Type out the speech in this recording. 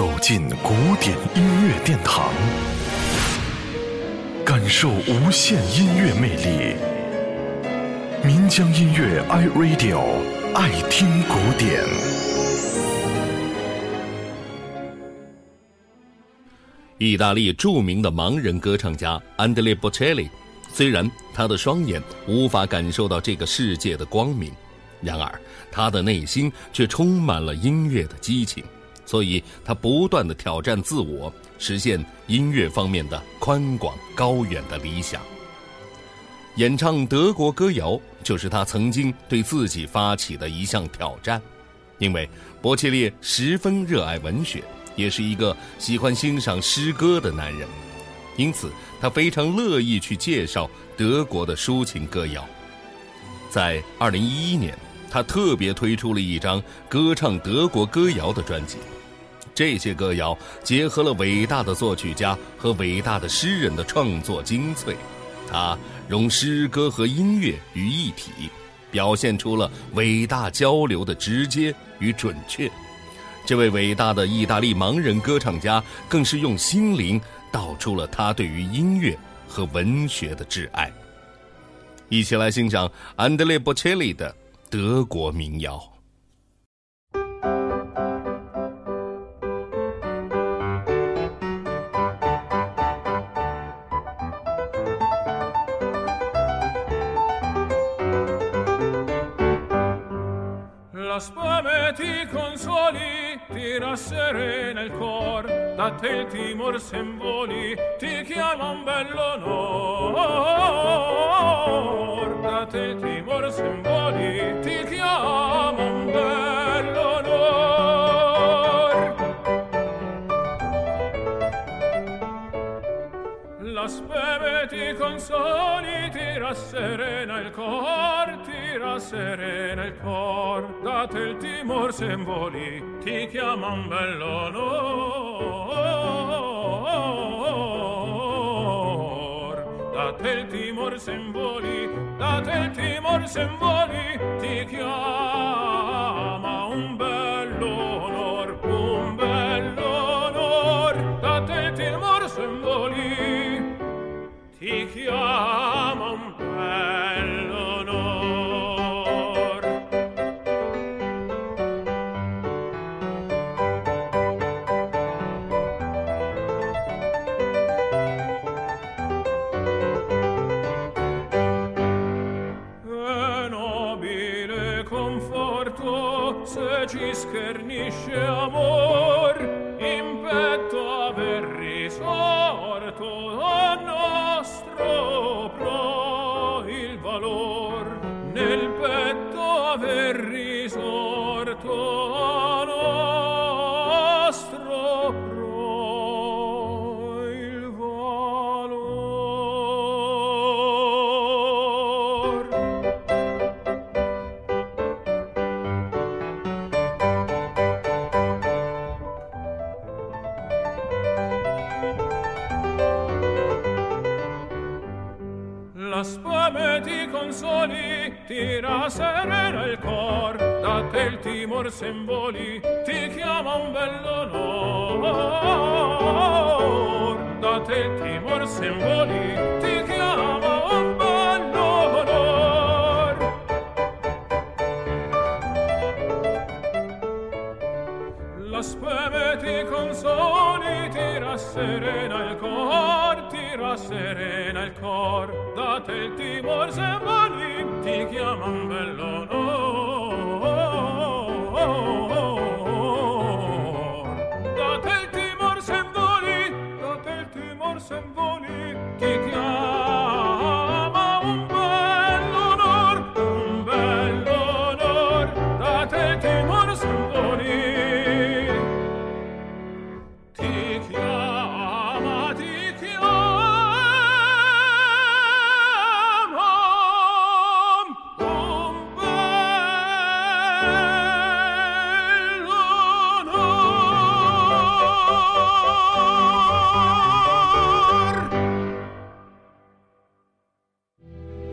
走进古典音乐殿堂，感受无限音乐魅力。民江音乐 iRadio 爱听古典。意大利著名的盲人歌唱家安德烈·波切利，虽然他的双眼无法感受到这个世界的光明，然而他的内心却充满了音乐的激情。所以，他不断的挑战自我，实现音乐方面的宽广高远的理想。演唱德国歌谣就是他曾经对自己发起的一项挑战，因为波切列十分热爱文学，也是一个喜欢欣赏诗歌的男人，因此他非常乐意去介绍德国的抒情歌谣。在二零一一年，他特别推出了一张歌唱德国歌谣的专辑。这些歌谣结合了伟大的作曲家和伟大的诗人的创作精粹，它融诗歌和音乐于一体，表现出了伟大交流的直接与准确。这位伟大的意大利盲人歌唱家更是用心灵道出了他对于音乐和文学的挚爱。一起来欣赏安德烈·波切利的德国民谣。Ti consoli, ti rasserena il cor, da te il timor s'envoli, ti chiama un bello onor. Da te il timor s'envoli, ti chiama la speme ti consoli, ti rasserena il cor, ti rasserena il cor. Date il timor se involi, ti chiaman bell'onor. Date il timor se involi, date il timor se involi, ti chiaman ti chiama un bello onor. È nobile conforto se ci schernisce amor La spame ti consoli, ti rasserena il cor, da te il timor s'envoli, ti chiama un bello onor. Da te il timor s'envoli, ti chiama un bello onor. La speme ti consoli, ti rasserena il cor, ti rasserena il cor, da te il timor s'envoli, ti chiama un forse voletti